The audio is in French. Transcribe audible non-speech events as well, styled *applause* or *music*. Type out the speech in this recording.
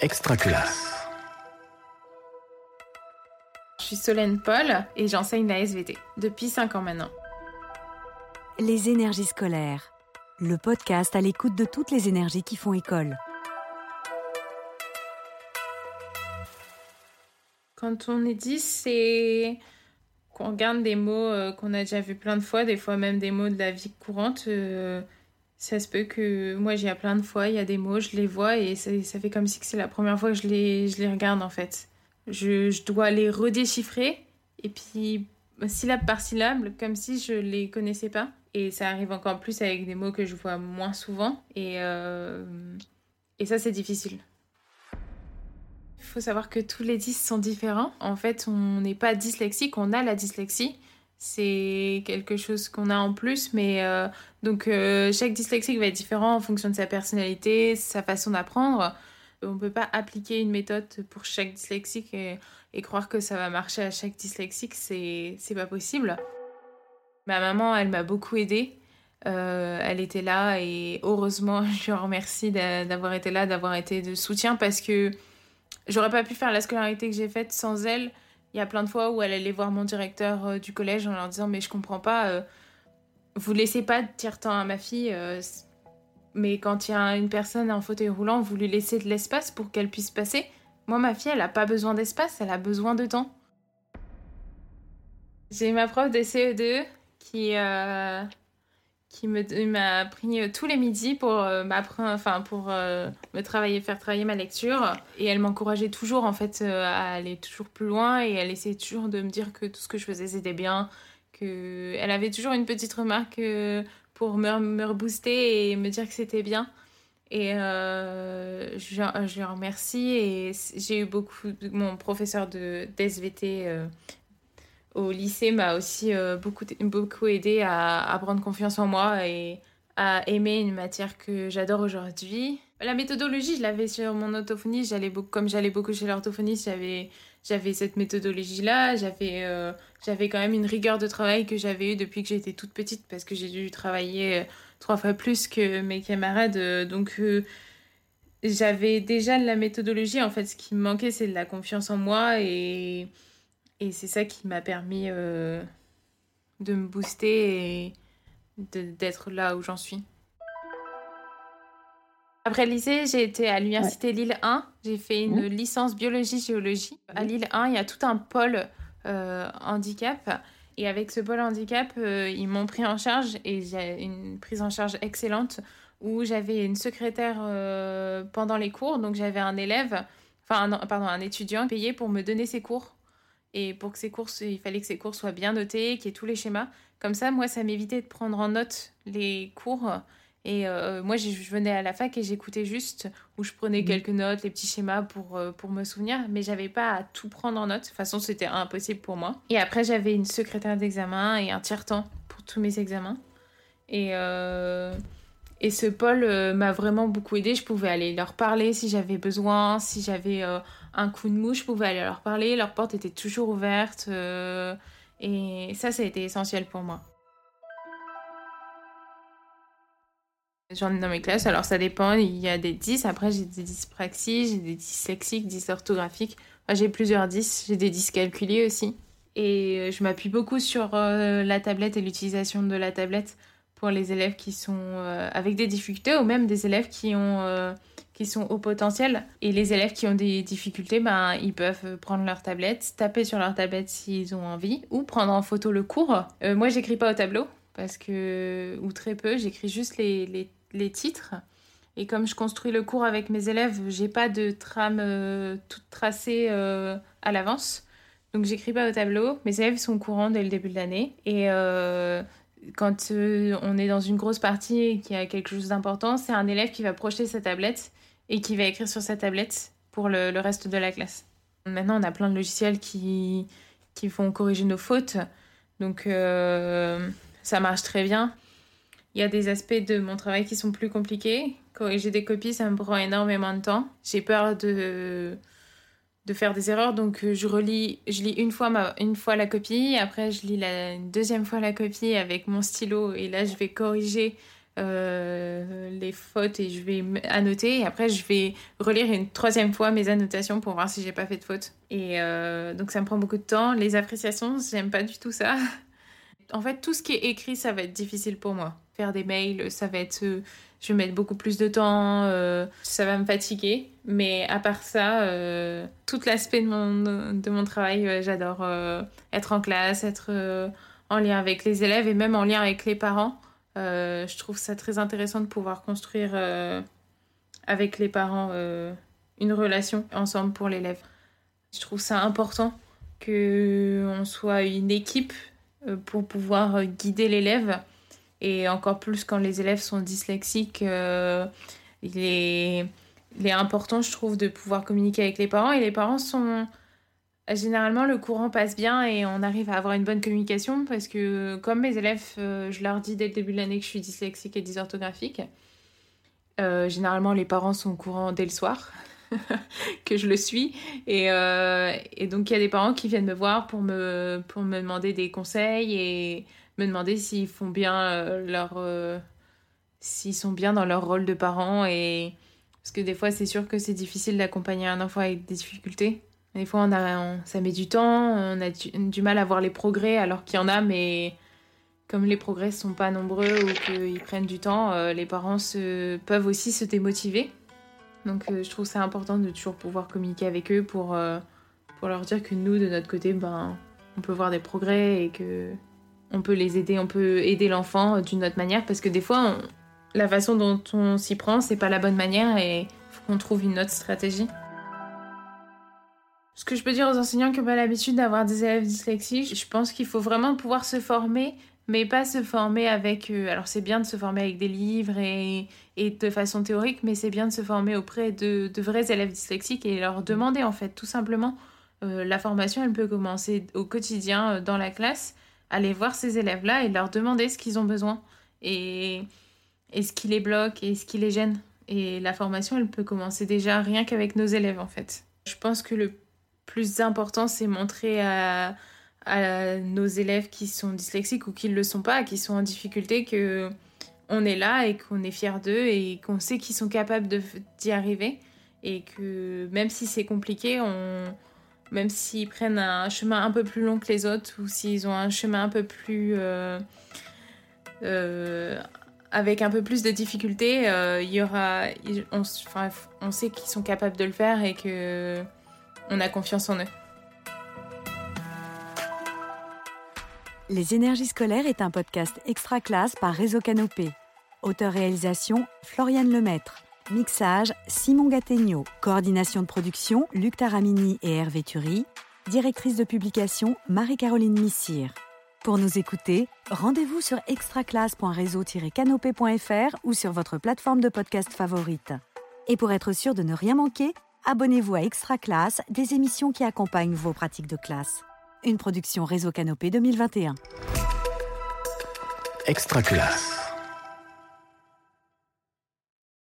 Extra classe. Je suis Solène Paul et j'enseigne la SVT depuis 5 ans maintenant. Les énergies scolaires. Le podcast à l'écoute de toutes les énergies qui font école. Quand on est 10, c'est qu'on regarde des mots euh, qu'on a déjà vu plein de fois, des fois même des mots de la vie courante. euh, ça se peut que moi j'y ai plein de fois, il y a des mots, je les vois et ça, ça fait comme si c'est la première fois que je les, je les regarde en fait. Je, je dois les redéchiffrer et puis syllabe par syllabe, comme si je les connaissais pas. Et ça arrive encore plus avec des mots que je vois moins souvent. Et, euh, et ça, c'est difficile. Il faut savoir que tous les 10 sont différents. En fait, on n'est pas dyslexique, on a la dyslexie. C'est quelque chose qu'on a en plus, mais euh, donc euh, chaque dyslexique va être différent en fonction de sa personnalité, sa façon d'apprendre. On ne peut pas appliquer une méthode pour chaque dyslexique et, croire que ça va marcher à chaque dyslexique, c'est pas possible. Ma maman, elle m'a beaucoup aidée. Euh, elle était là et heureusement, *laughs* je lui remercie d'a- d'avoir été là, d'avoir été de soutien parce que j'aurais pas pu faire la scolarité que j'ai faite sans elle. Il y a plein de fois où elle allait voir mon directeur euh, du collège en leur disant mais je comprends pas, euh, vous laissez pas dire temps à ma fille, euh, mais quand il y a une personne en fauteuil roulant, vous lui laissez de l'espace pour qu'elle puisse passer. Moi, ma fille, elle a pas besoin d'espace, elle a besoin de temps. J'ai ma prof de CE2 qui, qui m'a pris euh, tous les midis pour euh, enfin pour euh, me travailler, faire travailler ma lecture. Et elle m'encourageait toujours en fait euh, à aller toujours plus loin et elle essayait toujours de me dire que tout ce que je faisais c'était bien. Que elle avait toujours une petite remarque pour me, rebooster et me dire que c'était bien. Et je, je remercie et j'ai eu beaucoup mon professeur de d'SVT au lycée m'a aussi euh, beaucoup, beaucoup aidé à, prendre confiance en moi et à aimer une matière que j'adore aujourd'hui. La méthodologie, je l'avais sur mon orthophonie, j'allais comme j'allais beaucoup chez l'orthophoniste, j'avais, j'avais cette méthodologie-là, j'avais, euh, j'avais quand même une rigueur de travail que j'avais eue depuis que j'étais toute petite parce que j'ai dû travailler euh, trois fois plus que mes camarades, donc j'avais déjà de la méthodologie. En fait, ce qui me manquait, c'est de la confiance en moi et et c'est ça qui m'a permis euh, de me booster et d'être là où j'en suis. Après le lycée, j'ai été à l'université Lille 1. J'ai fait une Mmh. licence biologie-géologie. À Lille 1, il y a tout un pôle euh, handicap. Et avec ce pôle handicap, euh, ils m'ont pris en charge et j'ai une prise en charge excellente où j'avais une secrétaire euh, pendant les cours. Donc j'avais un élève, enfin un- pardon, un étudiant payé pour me donner ses cours. Et pour que ces cours, il fallait que ces cours soient bien notés, qu'il y ait tous les schémas. Comme ça, moi, ça m'évitait de prendre en note les cours. Et euh, moi, je venais à la fac et j'écoutais juste, où je prenais Mhm. quelques notes, les petits schémas pour, euh, pour me souvenir. Mais j'avais pas à tout prendre en note. De toute façon, c'était impossible pour moi. Et après, j'avais une secrétaire d'examen et un tiers-temps pour tous mes examens. Et, euh, et ce pôle m'a vraiment beaucoup aidé. Je pouvais aller leur parler si j'avais besoin, si j'avais un coup de mou, je pouvais aller leur parler. Leur porte était toujours ouverte. euh, et ça, ça a été essentiel pour moi. J'en ai dans mes classes, alors ça dépend. Il y a des 10, après j'ai des dyspraxies, j'ai des dyslexiques, dysorthographiques. Enfin, j'ai plusieurs 10, j'ai des dyscalculiés aussi. Et euh, je m'appuie beaucoup sur euh, la tablette et l'utilisation de la tablette pour les élèves qui sont euh, avec des difficultés ou même des élèves qui ont euh, qui sont au potentiel. Et les élèves qui ont des difficultés ben ils peuvent prendre leur tablette taper sur leur tablette s'ils ont envie ou prendre en photo le cours. Euh, moi j'écris pas au tableau parce que ou très peu j'écris juste les, les, les titres. Et comme je construis le cours avec mes élèves j'ai pas de trame euh, toute tracée à l'avance. Donc j'écris pas au tableau. Mes élèves sont au courant dès le début de l'année et quand euh, on est dans une grosse partie et qu'il y a quelque chose d'important, c'est un élève qui va projeter sa tablette et qui va écrire sur sa tablette pour le, reste de la classe. Maintenant, on a plein de logiciels qui, qui font corriger nos fautes, donc euh, ça marche très bien. Il y a des aspects de mon travail qui sont plus compliqués. Corriger des copies, ça me prend énormément de temps. J'ai peur de, de faire des erreurs, donc euh, je relis, je lis une fois, ma, une fois la copie, après je lis la une deuxième fois la copie avec mon stylo, et là je vais corriger euh, les fautes et je vais annoter. Et après, je vais relire une troisième fois mes annotations pour voir si j'ai pas fait de fautes. Et euh, donc, ça me prend beaucoup de temps. Les appréciations, j'aime pas du tout ça. *laughs* En fait, tout ce qui est écrit, ça va être difficile pour moi. Faire des mails, ça va être. Euh, je vais mettre beaucoup plus de temps, euh, ça va me fatiguer. Mais à part ça, tout l'aspect de mon, de mon travail, j'adore être en classe, être en lien avec les élèves et même en lien avec les parents. Euh, je trouve ça très intéressant de pouvoir construire euh, avec les parents euh, une relation ensemble pour l'élève. Je trouve ça important qu'on soit une équipe pour pouvoir guider l'élève. Et encore plus quand les élèves sont dyslexiques, il est, il, est, important, je trouve, de pouvoir communiquer avec les parents. Et les parents sont Généralement, le courant passe bien et on arrive à avoir une bonne communication parce que, comme mes élèves, euh, je leur dis dès le début de l'année que je suis dyslexique et dysorthographique. Euh, généralement, les parents sont au courant dès le soir *laughs* que je le suis. Et, euh, et donc, il y a des parents qui viennent me voir pour me, pour me demander des conseils et me demander s'ils font bien leur. s'ils sont bien dans leur rôle de parents. Et... Parce que des fois, c'est sûr que c'est difficile d'accompagner un enfant avec des difficultés. Des fois, on a, ça met du temps, on a du, mal à voir les progrès alors qu'il y en a, mais comme les progrès sont pas nombreux ou qu'ils prennent du temps, euh, les parents se, peuvent aussi se démotiver. Donc euh, je trouve ça important de toujours pouvoir communiquer avec eux pour, euh, pour leur dire que nous, de notre côté, ben, on peut voir des progrès et que on peut les aider, on peut aider l'enfant d'une autre manière parce que des fois, la façon dont on s'y prend, c'est pas la bonne manière et faut qu'on trouve une autre stratégie. Ce que je peux dire aux enseignants qui n'ont pas l'habitude d'avoir des élèves dyslexiques, je pense qu'il faut vraiment pouvoir se former, mais pas se former avec... Euh, alors c'est bien de se former avec des livres et, et de façon théorique, mais c'est bien de se former auprès de, de, vrais élèves dyslexiques et leur demander en fait tout simplement. Euh, la formation, elle peut commencer au quotidien euh, dans la classe, aller voir ces élèves-là et leur demander ce qu'ils ont besoin et, et ce qui les bloque et ce qui les gêne. Et la formation, elle peut commencer déjà rien qu'avec nos élèves en fait. Je pense que le plus important, c'est montrer à, nos élèves qui sont dyslexiques ou qui ne le sont pas, qui sont en difficulté, que on est là et qu'on est fier d'eux et qu'on sait qu'ils sont capables d'y arriver et que même si c'est compliqué, même s'ils prennent un chemin un peu plus long que les autres ou s'ils ont un chemin un peu plus euh, euh, avec un peu plus de difficultés, euh, il y aura, on, on sait qu'ils sont capables de le faire et que on a confiance en eux. Les énergies scolaires est un podcast extra classe par Réseau Canopé. Auteur-réalisation Floriane Lemaître. Mixage Simon Gattegno. Coordination de production Luc Taramini et Hervé Thury. Directrice de publication Marie-Caroline Missire. Pour nous écouter, rendez-vous sur extraclasse.réseau-canopé.fr ou sur votre plateforme de podcast favorite. Et pour être sûr de ne rien manquer, abonnez-vous à Extra Classe, des émissions qui accompagnent vos pratiques de classe. Une production Réseau Canopé 2021. Extra Classe.